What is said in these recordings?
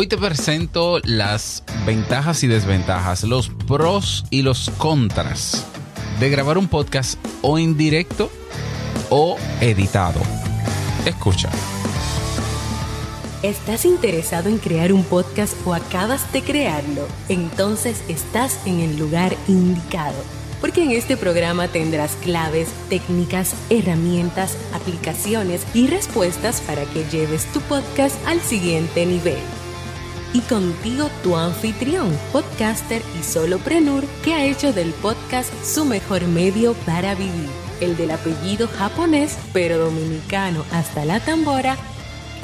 Hoy te presento las ventajas y desventajas, los pros y los contras de grabar un podcast o en directo o editado. Escucha. ¿Estás interesado en crear un podcast o acabas de crearlo? Entonces estás en el lugar indicado porque en este programa tendrás claves, técnicas, herramientas, aplicaciones y respuestas para que lleves tu podcast al siguiente nivel. Y contigo tu anfitrión, podcaster y soloprenur que ha hecho del podcast su mejor medio para vivir, el del apellido japonés pero dominicano hasta la tambora,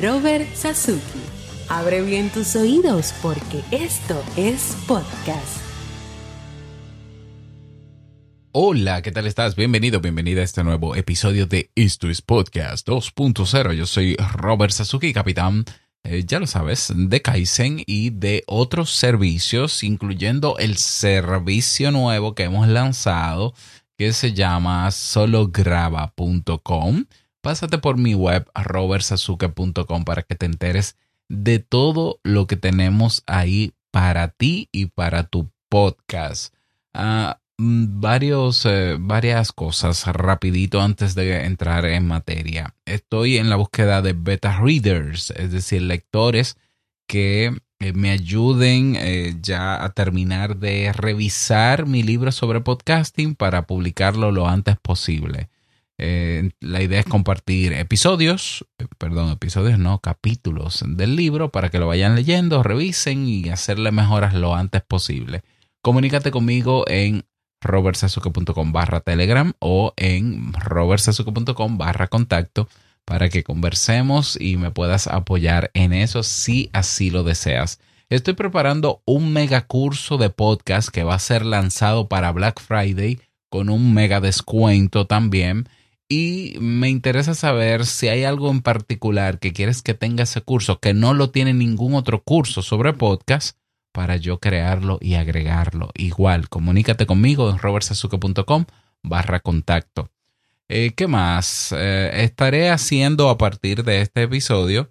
Robert Sasuki. Abre bien tus oídos porque esto es podcast. Hola, ¿qué tal estás? Bienvenido, bienvenida a este nuevo episodio de Esto es Podcast 2.0. Yo soy Robert Sasuki, capitán, eh, ya lo sabes, de Kaizen y de otros servicios, incluyendo el servicio nuevo que hemos lanzado que se llama solograba.com. Pásate por mi web robertsasuke.com para que te enteres de todo lo que tenemos ahí para ti y para tu podcast. Ah, varios, eh, varias cosas rapidito antes de entrar en materia. Estoy en la búsqueda de beta readers, es decir, lectores que eh, me ayuden eh, ya a terminar de revisar mi libro sobre podcasting para publicarlo lo antes posible. la idea es compartir episodios, perdón, episodios no, capítulos del libro para que lo vayan leyendo, revisen y hacerle mejoras lo antes posible. Comunícate conmigo en robertsazuke.com barra telegram o en robertsazuke.com barra contacto para que conversemos y me puedas apoyar en eso si así lo deseas. Estoy preparando un mega curso de podcast que va a ser lanzado para Black Friday con un mega descuento también. Y me interesa saber si hay algo en particular que quieres que tenga ese curso que no lo tiene ningún otro curso sobre podcast para yo crearlo y agregarlo. Igual, comunícate conmigo en robertsazuke.com barra contacto. Eh, ¿Qué más? Eh, estaré haciendo a partir de este episodio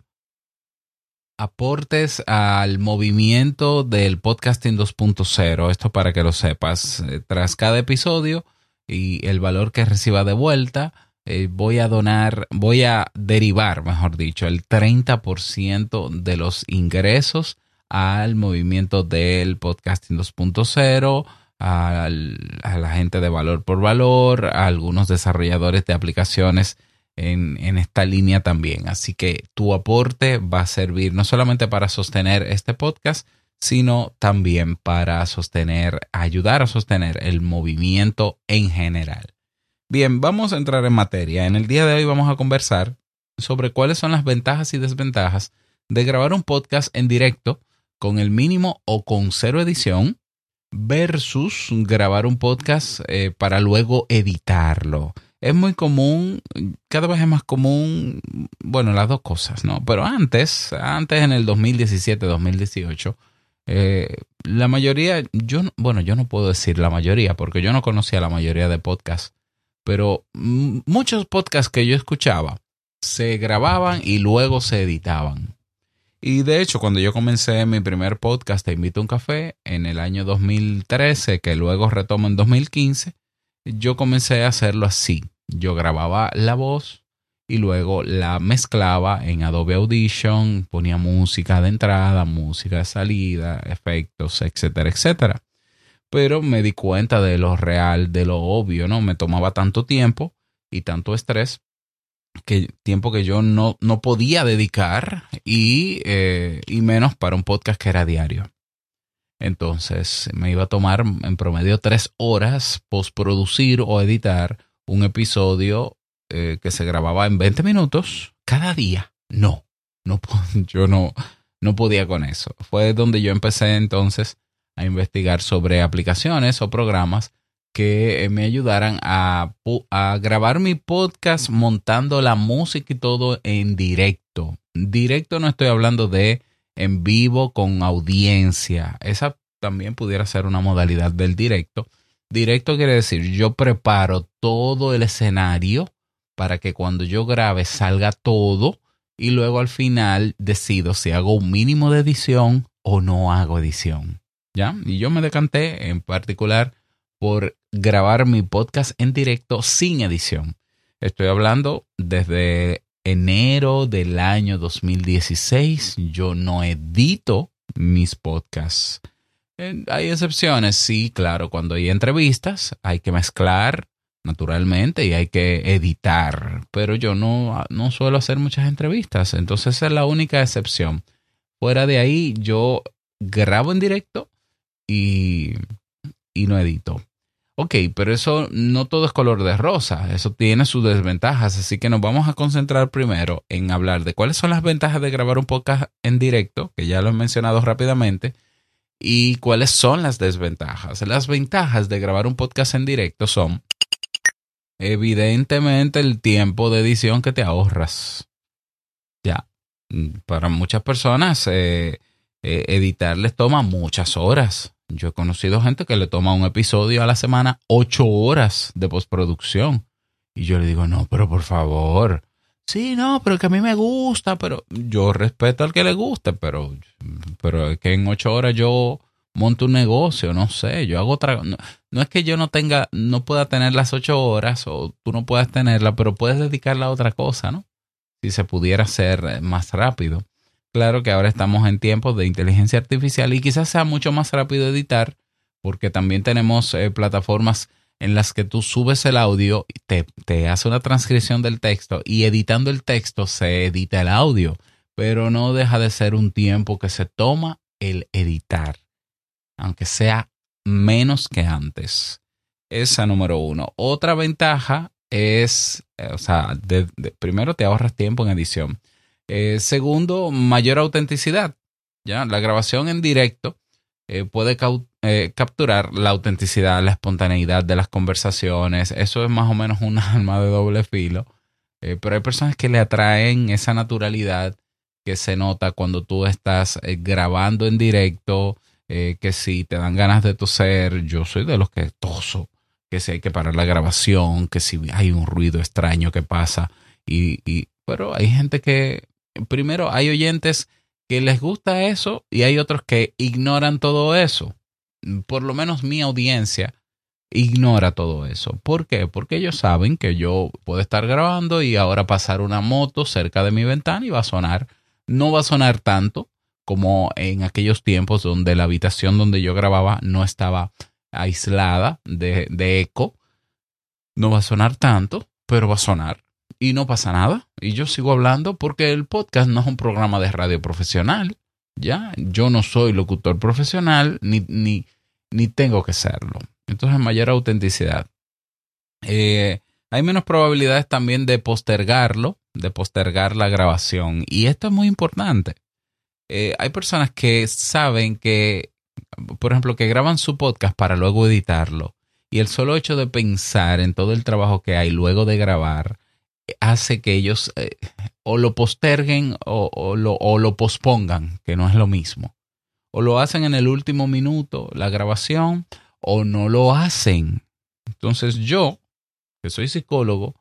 aportes al movimiento del podcasting 2.0. Esto para que lo sepas. Eh, tras cada episodio y el valor que reciba de vuelta, voy a donar, voy a derivar, mejor dicho, el 30% de los ingresos al movimiento del podcasting 2.0, a la gente de valor por valor, a algunos desarrolladores de aplicaciones en, en, esta línea también. Así que tu aporte va a servir no solamente para sostener este podcast, sino también para sostener, ayudar a sostener el movimiento en general. Bien, vamos a entrar en materia. En el día de hoy vamos a conversar sobre cuáles son las ventajas y desventajas de grabar un podcast en directo con el mínimo o con cero edición versus grabar un podcast eh, para luego editarlo. Es muy común, cada vez es más común, bueno, las dos cosas, ¿no? Pero antes, antes en el 2017, 2018, eh, la mayoría, yo, bueno, yo no puedo decir la mayoría porque yo no conocía la mayoría de podcasts, pero muchos podcasts que yo escuchaba se grababan y luego se editaban. Y de hecho, cuando yo comencé mi primer podcast, Te invito a un café, en el año 2013, que luego retomo en 2015, yo comencé a hacerlo así. Yo grababa la voz y luego la mezclaba en Adobe Audition, ponía música de entrada, música de salida, efectos, etcétera, etcétera. Pero me di cuenta de lo real, de lo obvio, ¿no? Me tomaba tanto tiempo y tanto estrés que tiempo que yo no, no podía dedicar y, eh, y menos para un podcast que era diario. Entonces me iba a tomar en promedio tres horas postproducir o editar un episodio eh, que se grababa en 20 minutos cada día. No, no yo no, no podía con eso. Fue donde yo empecé entonces a investigar sobre aplicaciones o programas que eh, me ayudaran a, grabar mi podcast montando la música y todo en directo. Directo no estoy hablando de en vivo con audiencia. Esa también pudiera ser una modalidad del directo. Directo quiere decir yo preparo todo el escenario para que cuando yo grabe salga todo y luego al final decido si hago un mínimo de edición o no hago edición. ¿Ya? Y yo me decanté en particular por grabar mi podcast en directo sin edición. Estoy hablando desde enero del año 2016. Yo no edito mis podcasts. Hay excepciones, sí, claro, cuando hay entrevistas hay que mezclar naturalmente y hay que editar, pero yo no, no suelo hacer muchas entrevistas, entonces esa es la única excepción. Fuera de ahí, yo grabo en directo y, y no edito. Ok, pero eso no todo es color de rosa, eso tiene sus desventajas, así que nos vamos a concentrar primero en hablar de cuáles son las ventajas de grabar un podcast en directo, que ya lo he mencionado rápidamente, y cuáles son las desventajas. Las ventajas de grabar un podcast en directo son evidentemente el tiempo de edición que te ahorras. Ya, para muchas personas eh, eh, editar les toma muchas horas. Yo he conocido gente que le toma un episodio a la semana ocho horas de postproducción. Y yo le digo, no, pero por favor. Sí, no, pero que a mí me gusta, pero yo respeto al que le guste, pero, pero es que en ocho horas yo monto un negocio, no sé, yo hago otra... No, es que yo no tenga, no pueda tener las ocho horas o tú no puedas tenerla, pero puedes dedicarla a otra cosa, ¿no? Si se pudiera hacer más rápido. Claro que ahora estamos en tiempos de inteligencia artificial y quizás sea mucho más rápido editar porque también tenemos eh, plataformas en las que tú subes el audio, te, te hace una transcripción del texto y editando el texto se edita el audio, pero no deja de ser un tiempo que se toma el editar, aunque sea menos que antes. Esa número uno. Otra ventaja es, eh, o sea, primero te ahorras tiempo en edición. Eh, segundo, mayor autenticidad. ¿ya? La grabación en directo eh, puede eh, capturar la autenticidad, la espontaneidad de las conversaciones. Eso es más o menos un arma de doble filo. pero hay personas que le atraen esa naturalidad que se nota cuando tú estás grabando en directo, que si te dan ganas de toser, yo soy de los que toso, que si hay que parar la grabación, que si hay un ruido extraño que pasa. Y, pero hay gente que primero hay oyentes que les gusta eso y hay otros que ignoran todo eso. Por lo menos mi audiencia ignora todo eso. ¿Por qué? Porque ellos saben que yo puedo estar grabando y ahora pasar una moto cerca de mi ventana y va a sonar. No va a sonar tanto como en aquellos tiempos donde la habitación donde yo grababa no estaba aislada de, de eco. No va a sonar tanto, pero va a sonar y no pasa nada. Y yo sigo hablando porque el podcast no es un programa de radio profesional. Ya, yo no soy locutor profesional ni, ni, ni tengo que serlo. Entonces, mayor autenticidad. Eh, hay menos probabilidades también de postergarlo, de postergar la grabación. Y esto es muy importante. Eh, hay personas que saben que, por ejemplo, que graban su podcast para luego editarlo. Y el solo hecho de pensar en todo el trabajo que hay luego de grabar, hace que ellos eh, o lo posterguen o, lo, o lo pospongan, que no es lo mismo. O lo hacen en el último minuto, la grabación, o no lo hacen. Entonces yo, que soy psicólogo,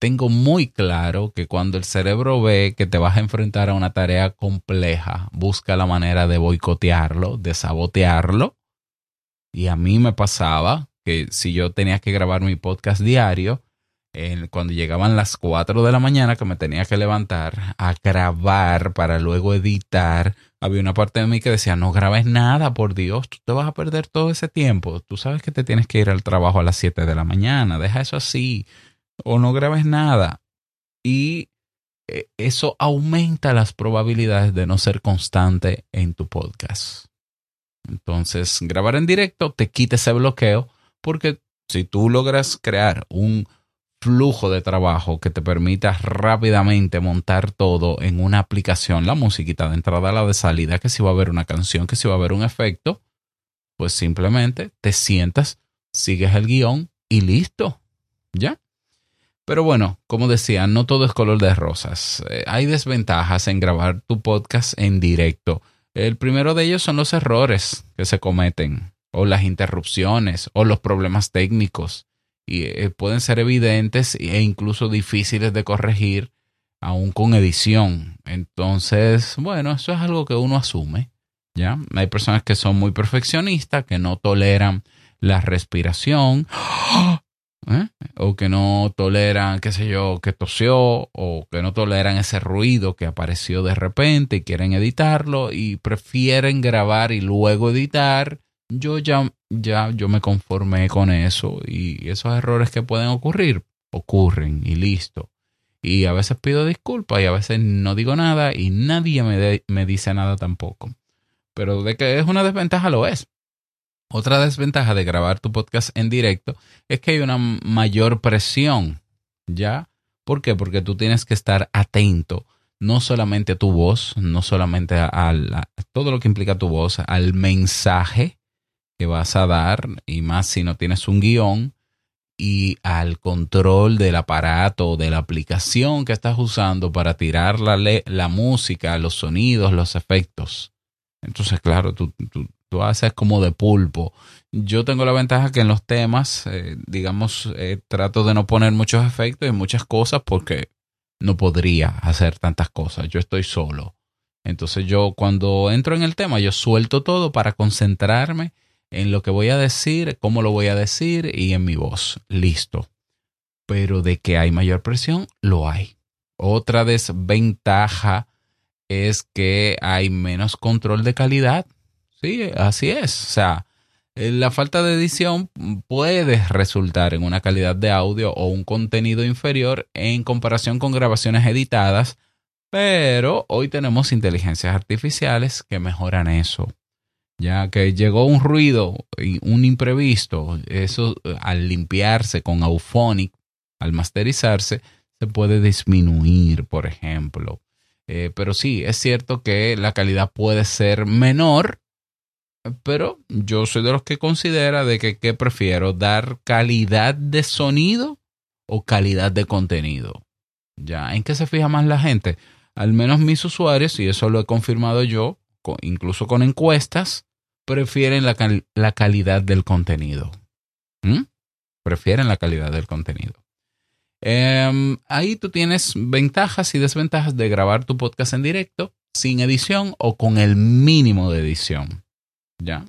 tengo muy claro que cuando el cerebro ve que te vas a enfrentar a una tarea compleja, busca la manera de boicotearlo, de sabotearlo. Y a mí me pasaba que si yo tenía que grabar mi podcast diario, cuando llegaban las 4 de la mañana que me tenía que levantar a grabar para luego editar, había una parte de mí que decía, no grabes nada, por Dios, tú te vas a perder todo ese tiempo. Tú sabes que te tienes que ir al trabajo a las 7 de la mañana, deja eso así, o no grabes nada. Y eh, eso aumenta las probabilidades de no ser constante en tu podcast. Entonces, grabar en directo te quita ese bloqueo porque si tú logras crear un flujo de trabajo que te permita rápidamente montar todo en una aplicación, la musiquita de entrada la de salida, que si va a haber una canción, que si va a haber un efecto, pues simplemente te sientas, sigues el guion y listo. ¿Ya? Pero bueno, como decía, no todo es color de rosas. Eh, hay desventajas en grabar tu podcast en directo. El primero de ellos son los errores que se cometen, o las interrupciones, o los problemas técnicos y eh, pueden ser evidentes e incluso difíciles de corregir aún con edición. Entonces, bueno, eso es algo que uno asume. ¿ya? Hay personas que son muy perfeccionistas, que no toleran la respiración, ¿eh? o que no toleran, qué sé yo, que tosió, o que no toleran ese ruido que apareció de repente y quieren editarlo y prefieren grabar y luego editar. Yo ya, ya, yo me conformé con eso y esos errores que pueden ocurrir, ocurren y listo. Y a veces pido disculpas y a veces no digo nada y nadie me, me dice nada tampoco. Pero de que es una desventaja lo es. Otra desventaja de grabar tu podcast en directo es que hay una mayor presión, ¿ya? ¿Por qué? Porque tú tienes que estar atento no solamente a tu voz, no solamente a, todo lo que implica tu voz, al mensaje que vas a dar, y más si no tienes un guion, y al control del aparato, de la aplicación que estás usando para tirar la, la música, los sonidos, los efectos. Entonces, claro, tú, tú, haces como de pulpo. Yo tengo la ventaja que en los temas, eh, digamos, eh, trato de no poner muchos efectos y muchas cosas porque no podría hacer tantas cosas. Yo estoy solo. Entonces yo cuando entro en el tema, yo suelto todo para concentrarme en lo que voy a decir, cómo lo voy a decir y en mi voz. Listo. Pero de que hay mayor presión, lo hay. Otra desventaja es que hay menos control de calidad. Sí, así es. O sea, eh, la falta de edición puede resultar en una calidad de audio o un contenido inferior en comparación con grabaciones editadas, pero hoy tenemos inteligencias artificiales que mejoran eso. Ya que llegó un ruido y un imprevisto, eso eh, al limpiarse con Auphonic, al masterizarse, se puede disminuir, por ejemplo. Eh, pero sí, es cierto que la calidad puede ser menor, pero yo soy de los que considera de que, prefiero dar calidad de sonido o calidad de contenido. ¿Ya? ¿En qué se fija más la gente? Al menos mis usuarios, y eso lo he confirmado yo, incluso con encuestas, prefieren la, calidad del contenido. ¿Mm? Prefieren la calidad del contenido. Em, ahí tú tienes ventajas y desventajas de grabar tu podcast en directo, sin edición o con el mínimo de edición. ¿Ya?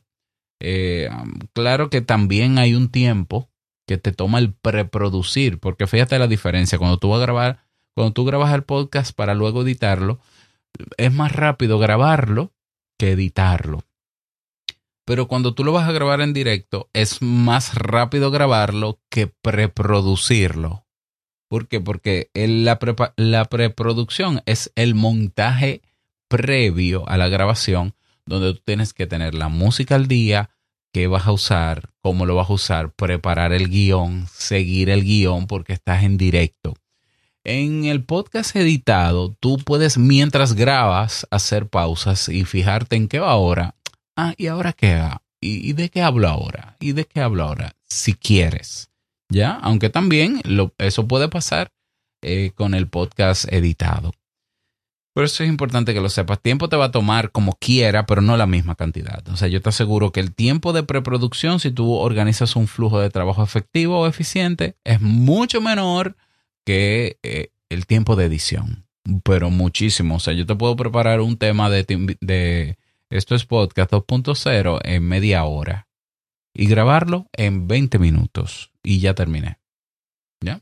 Eh, claro que también hay un tiempo que te toma el preproducir, porque fíjate la diferencia. Cuando tú vas a grabar, cuando tú grabas el podcast para luego editarlo, es más rápido grabarlo que editarlo. Pero cuando tú lo vas a grabar en directo, es más rápido grabarlo que preproducirlo. ¿Por qué? Porque la, la preproducción es el montaje previo a la grabación, donde tú tienes que tener la música al día, qué vas a usar, cómo lo vas a usar, preparar el guion, seguir el guion porque estás en directo. En el podcast editado, tú puedes mientras grabas hacer pausas y fijarte en qué va ahora. Ah, ¿y ahora qué? ¿Y, de qué hablo ahora? ¿Y de qué hablo ahora? Si quieres. ¿ya? Aunque también eso puede pasar eh, con el podcast editado. Por eso es importante que lo sepas. Tiempo te va a tomar como quiera, pero no la misma cantidad. O sea, yo te aseguro que el tiempo de preproducción, si tú organizas un flujo de trabajo efectivo o eficiente, es mucho menor que eh, el tiempo de edición. Pero muchísimo. O sea, yo te puedo preparar un tema de esto es podcast 2.0 en media hora y grabarlo en 20 minutos y ya terminé. ¿Ya?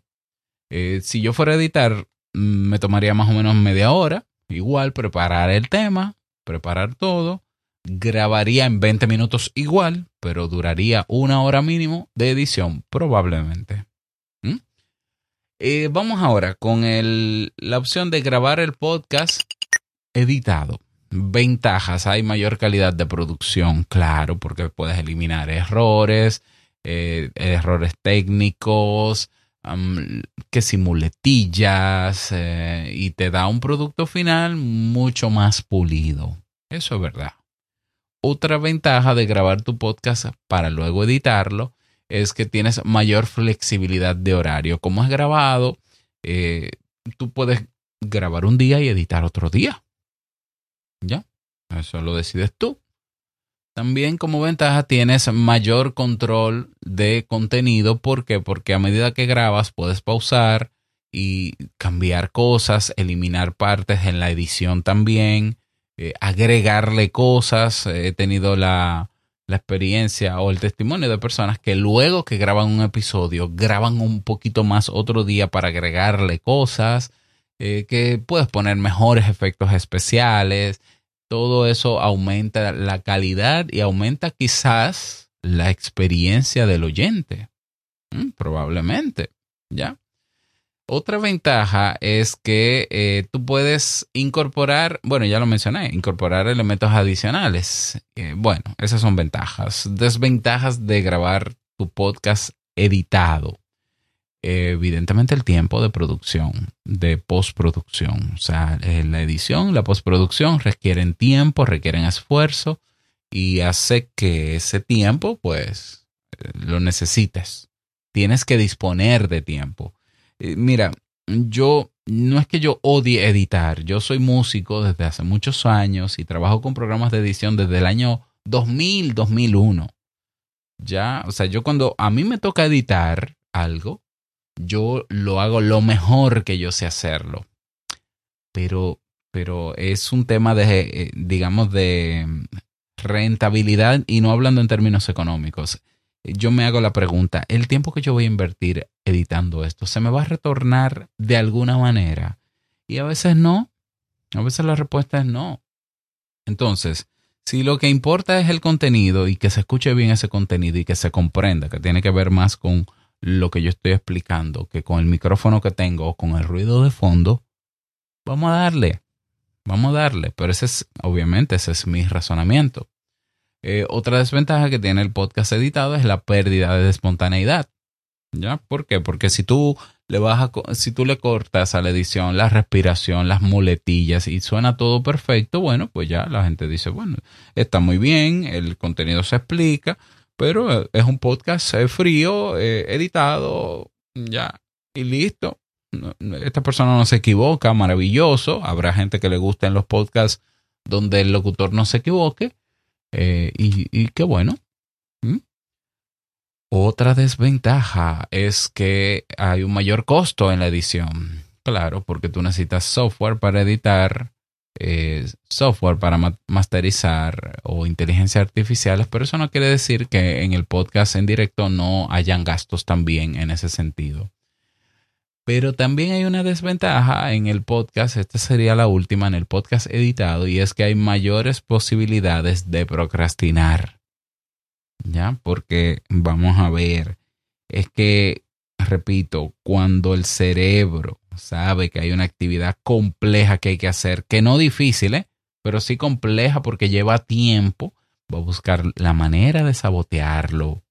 Eh, si yo fuera a editar, mm, me tomaría más o menos media hora. Igual, preparar el tema, preparar todo. Grabaría en 20 minutos igual, pero duraría una hora mínimo de edición, probablemente. ¿Mm? Eh, vamos ahora con la opción de grabar el podcast editado. Ventajas, hay mayor calidad de producción, claro, porque puedes eliminar errores, eh, errores técnicos, que simuletillas eh, y te da un producto final mucho más pulido. Eso es verdad. Otra ventaja de grabar tu podcast para luego editarlo es que tienes mayor flexibilidad de horario. Como es grabado, eh, tú puedes grabar un día y editar otro día. ¿Ya? Eso lo decides tú. También como ventaja tienes mayor control de contenido. ¿Por qué? Porque a medida que grabas puedes pausar y cambiar cosas, eliminar partes en la edición también, eh, agregarle cosas. He tenido la, la experiencia o el testimonio de personas que luego que graban un episodio, graban un poquito más otro día para agregarle cosas, eh, que puedes poner mejores efectos especiales. Todo eso aumenta la calidad y aumenta quizás la experiencia del oyente. Mm, probablemente, ¿ya? Otra ventaja es que eh, tú puedes incorporar, bueno, ya lo mencioné, incorporar elementos adicionales. Eh, bueno, esas son ventajas. Desventajas de grabar tu podcast editado. Evidentemente el tiempo de producción, de postproducción. O sea, eh, la edición, la postproducción requieren tiempo, requieren esfuerzo y hace que ese tiempo, pues, lo necesites. Tienes que disponer de tiempo eh, mira, yo no es que yo odie editar, yo soy músico desde hace muchos años y trabajo con programas de edición desde el año 2000, 2001. Ya, o sea, yo cuando a mí me toca editar algo, yo lo hago lo mejor que yo sé hacerlo. Pero, pero es un tema de, eh, digamos, de rentabilidad y no hablando en términos económicos yo me hago la pregunta, ¿el tiempo que yo voy a invertir editando esto se me va a retornar de alguna manera? Y a veces no, a veces la respuesta es no. Entonces, si lo que importa es el contenido y que se escuche bien ese contenido y que se comprenda, que tiene que ver más con lo que yo estoy explicando que con el micrófono que tengo o con el ruido de fondo, vamos a darle, vamos a darle. Pero ese es, obviamente, ese es mi razonamiento. Eh, otra desventaja que tiene el podcast editado es la pérdida de espontaneidad. ¿Ya? ¿Por qué? Porque si tú le vas si tú le cortas a la edición la respiración, las muletillas y suena todo perfecto, bueno, pues ya la gente dice, bueno, está muy bien, el contenido se explica, pero eh, es un podcast eh, frío, editado, ya, y listo. Esta persona no se equivoca, maravilloso. Habrá gente que le gusten los podcasts donde el locutor no se equivoque, eh, y, qué bueno. ¿Mm? Otra desventaja es que hay un mayor costo en la edición. Claro, porque tú necesitas software para editar, eh, software para masterizar o inteligencia artificial, pero eso no quiere decir que en el podcast en directo no hayan gastos también en ese sentido. Pero también hay una desventaja en el podcast, esta sería la última, en el podcast editado, y es que hay mayores posibilidades de procrastinar. ¿Ya? Porque vamos a ver, es que, repito, cuando el cerebro sabe que hay una actividad compleja que hay que hacer, que no difícil, ¿eh? pero sí compleja porque lleva tiempo, va a buscar la manera de sabotearlo,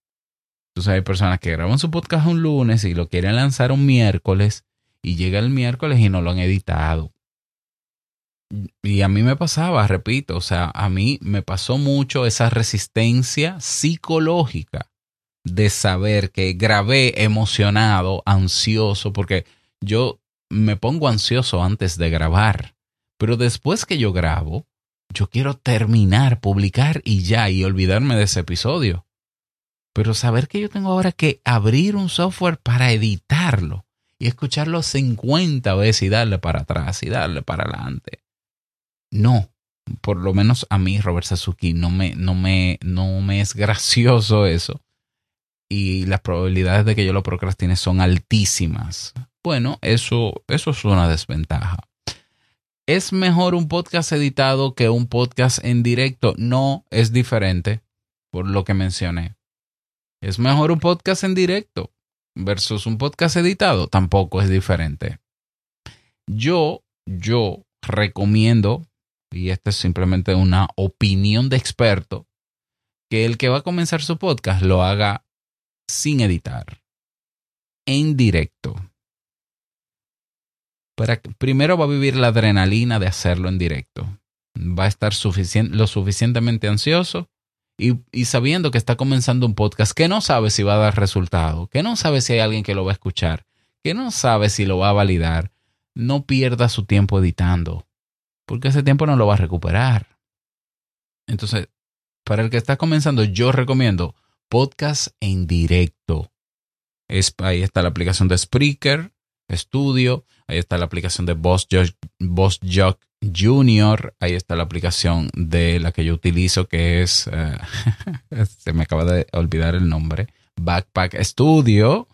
entonces hay personas que graban su podcast un lunes y lo quieren lanzar un miércoles y llega el miércoles y no lo han editado. Y a mí me pasaba, repito, o sea, a mí me pasó mucho esa resistencia psicológica de saber que grabé emocionado, ansioso, porque yo me pongo ansioso antes de grabar, pero después que yo grabo, yo quiero terminar, publicar y ya, y olvidarme de ese episodio. Pero saber que yo tengo ahora que abrir un software para editarlo y escucharlo 50 veces y darle para atrás y darle para adelante. No, por lo menos a mí, Robert Sasuki, no me, no me, no me es gracioso eso. Y las probabilidades de que yo lo procrastine son altísimas. Bueno, eso, eso es una desventaja. ¿Es mejor un podcast editado que un podcast en directo? No, es diferente, por lo que mencioné. Es mejor un podcast en directo versus un podcast editado. Tampoco es diferente. Yo, yo recomiendo, y esta es simplemente una opinión de experto, que el que va a comenzar su podcast lo haga sin editar, en directo. Primero va a vivir la adrenalina de hacerlo en directo. Va a estar lo suficientemente ansioso y, sabiendo que está comenzando un podcast que no sabe si va a dar resultado, que no sabe si hay alguien que lo va a escuchar, que no sabe si lo va a validar, no pierda su tiempo editando, porque ese tiempo no lo va a recuperar. Entonces, para el que está comenzando, yo recomiendo podcast en directo. Es, ahí está la aplicación de Spreaker. Studio, ahí está la aplicación de Boss Jock, Boss Jock Junior, ahí está la aplicación de la que yo utilizo que es, eh, se me acaba de olvidar el nombre, Backpack Studio.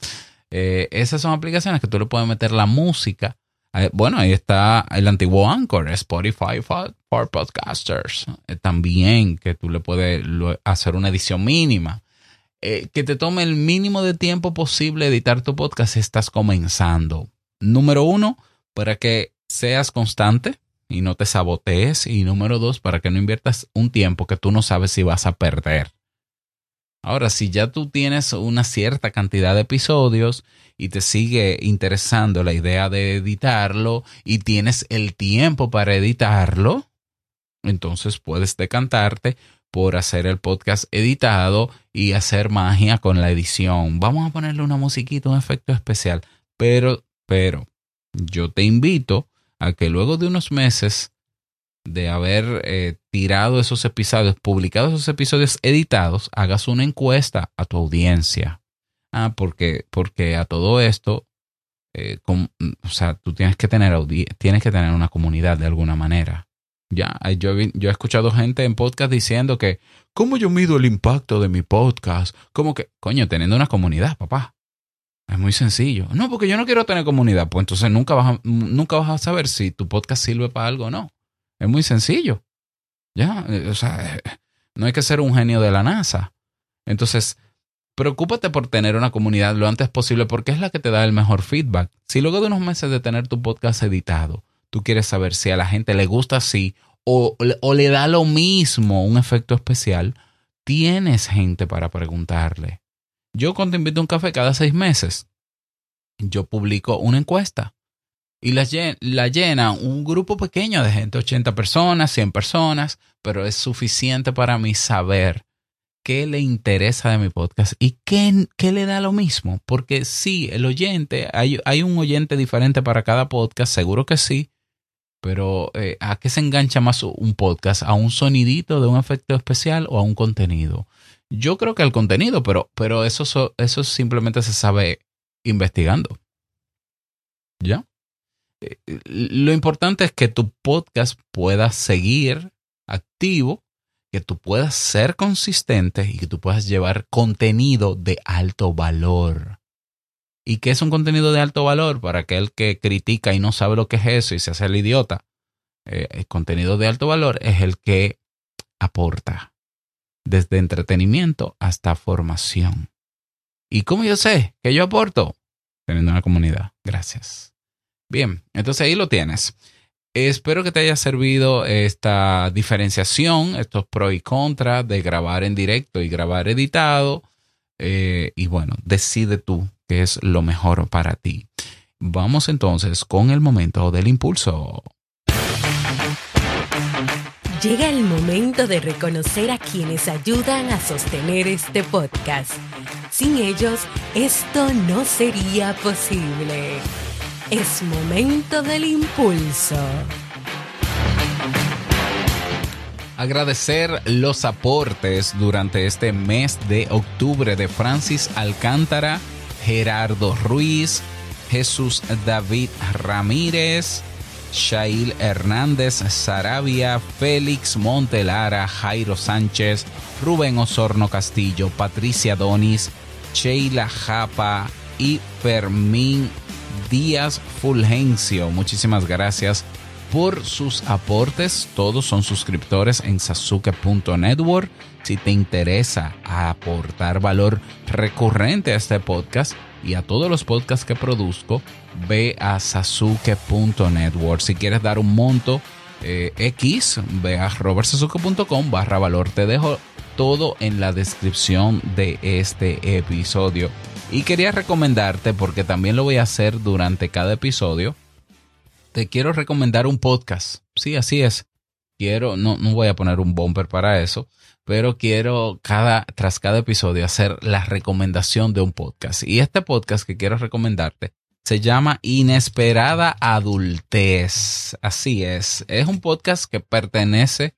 Eh, esas son aplicaciones que tú le puedes meter la música. Eh, bueno, ahí está el antiguo Anchor, Spotify for, Podcasters. también que tú le puedes hacer una edición mínima. Que te tome el mínimo de tiempo posible editar tu podcast si estás comenzando. Número uno, para que seas constante y no te sabotees. Y número dos, para que no inviertas un tiempo que tú no sabes si vas a perder. Ahora, si ya tú tienes una cierta cantidad de episodios y te sigue interesando la idea de editarlo y tienes el tiempo para editarlo, entonces puedes decantarte por hacer el podcast editado y hacer magia con la edición. Vamos a ponerle una musiquita, un efecto especial. Pero, pero, yo te invito a que luego de unos meses de haber eh, tirado esos episodios, publicado esos episodios editados, hagas una encuesta a tu audiencia. Ah, porque, porque a todo esto, eh, o sea, tú tienes que tener tienes que tener una comunidad de alguna manera. Ya, yo, he escuchado gente en podcast diciendo que, ¿cómo yo mido el impacto de mi podcast? Como que, coño, teniendo una comunidad, papá. Es muy sencillo. No, porque yo no quiero tener comunidad. Pues entonces nunca vas nunca vas a saber si tu podcast sirve para algo o no. Es muy sencillo. Ya, eh, o sea, eh, no hay que ser un genio de la NASA. Entonces, preocúpate por tener una comunidad lo antes posible porque es la que te da el mejor feedback. Si luego de unos meses de tener tu podcast editado, tú quieres saber si a la gente le gusta así o, o le da lo mismo un efecto especial, tienes gente para preguntarle. Yo cuando invito un café cada seis meses, yo publico una encuesta y la, llena un grupo pequeño de gente, 80 personas, 100 personas, pero es suficiente para mí saber qué le interesa de mi podcast y qué, qué le da lo mismo. Porque sí, el oyente, hay, hay, un oyente diferente para cada podcast, seguro que sí, pero eh, ¿a qué se engancha más un podcast? ¿A un sonidito de un efecto especial o a un contenido? Yo creo que al contenido, pero, pero eso, eso simplemente se sabe investigando. ¿Ya? lo importante es que tu podcast pueda seguir activo, que tú puedas ser consistente y que tú puedas llevar contenido de alto valor. ¿Y qué es un contenido de alto valor? Para aquel que critica y no sabe lo que es eso y se hace el idiota. Eh, el contenido de alto valor es el que aporta, desde entretenimiento hasta formación. ¿Y cómo yo sé que yo aporto? Teniendo una comunidad. Gracias. Bien, entonces ahí lo tienes. Espero que te haya servido esta diferenciación, estos pros y contras de grabar en directo y grabar editado. Eh, y bueno, decide tú qué es lo mejor para ti. Vamos entonces con el momento del impulso. Llega el momento de reconocer a quienes ayudan a sostener este podcast. Sin ellos, esto no sería posible. Es momento del impulso. Agradecer los aportes durante este mes de octubre de Francis Alcántara, Gerardo Ruiz, Jesús David Ramírez, Shail Hernández Sarabia, Félix Montelara, Jairo Sánchez, Rubén Osorno Castillo, Patricia Donis, Sheila Japa y Fermín Díaz Fulgencio. Muchísimas gracias por sus aportes. Todos son suscriptores en sasuke.network. Si te interesa aportar valor recurrente a este podcast y a todos los podcasts que produzco, ve a sasuke.network. Si quieres dar un monto eh, X, ve a robertsasuke.com barra valor. Te dejo todo en la descripción de este episodio. Y quería recomendarte, porque también lo voy a hacer durante cada episodio, te quiero recomendar un podcast. Sí, así es. Quiero, no, no voy a poner un bumper para eso, pero quiero cada, tras cada episodio hacer la recomendación de un podcast. Y este podcast que quiero recomendarte se llama Inesperada Adultez. Así es. Es un podcast que pertenece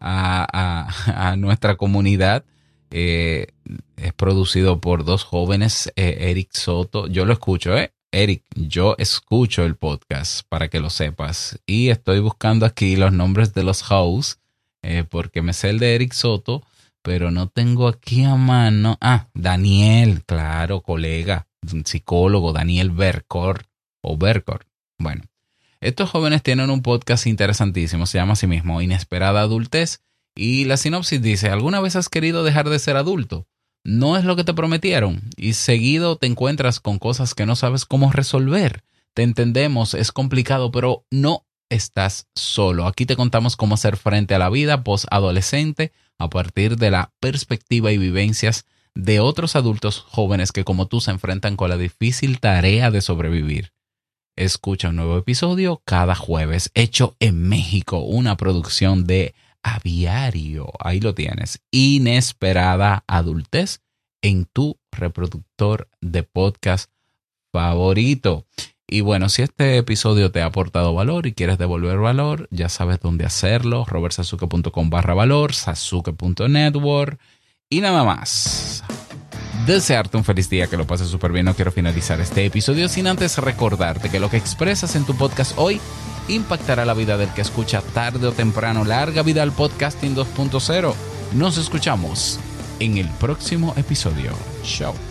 a, a nuestra comunidad eh, es producido por dos jóvenes, eh, Eric Soto. Yo lo escucho, ¿eh? Eric, yo escucho el podcast para que lo sepas y estoy buscando aquí los nombres de los hosts eh, porque me sé el de Eric Soto, pero no tengo aquí a mano. Ah, Daniel, claro, colega, psicólogo, Daniel Bercor o Bercor. Bueno, estos jóvenes tienen un podcast interesantísimo, se llama a sí mismo Inesperada Adultez y la sinopsis dice, ¿alguna vez has querido dejar de ser adulto? No es lo que te prometieron y seguido te encuentras con cosas que no sabes cómo resolver. Te entendemos, es complicado, pero no estás solo. Aquí te contamos cómo hacer frente a la vida post-adolescente a partir de la perspectiva y vivencias de otros adultos jóvenes que como tú se enfrentan con la difícil tarea de sobrevivir. Escucha un nuevo episodio cada jueves, hecho en México, una producción de Aviario. Ahí lo tienes. Inesperada adultez en tu reproductor de podcast favorito. Y bueno, si este episodio te ha aportado valor y quieres devolver valor, ya sabes dónde hacerlo. robertsasuke.com barra valor, sasuke.network y nada más. Desearte un feliz día, que lo pases súper bien. No quiero finalizar este episodio sin antes recordarte que lo que expresas en tu podcast hoy impactará la vida del que escucha tarde o temprano. Larga vida al podcasting 2.0. Nos escuchamos en el próximo episodio. Chao.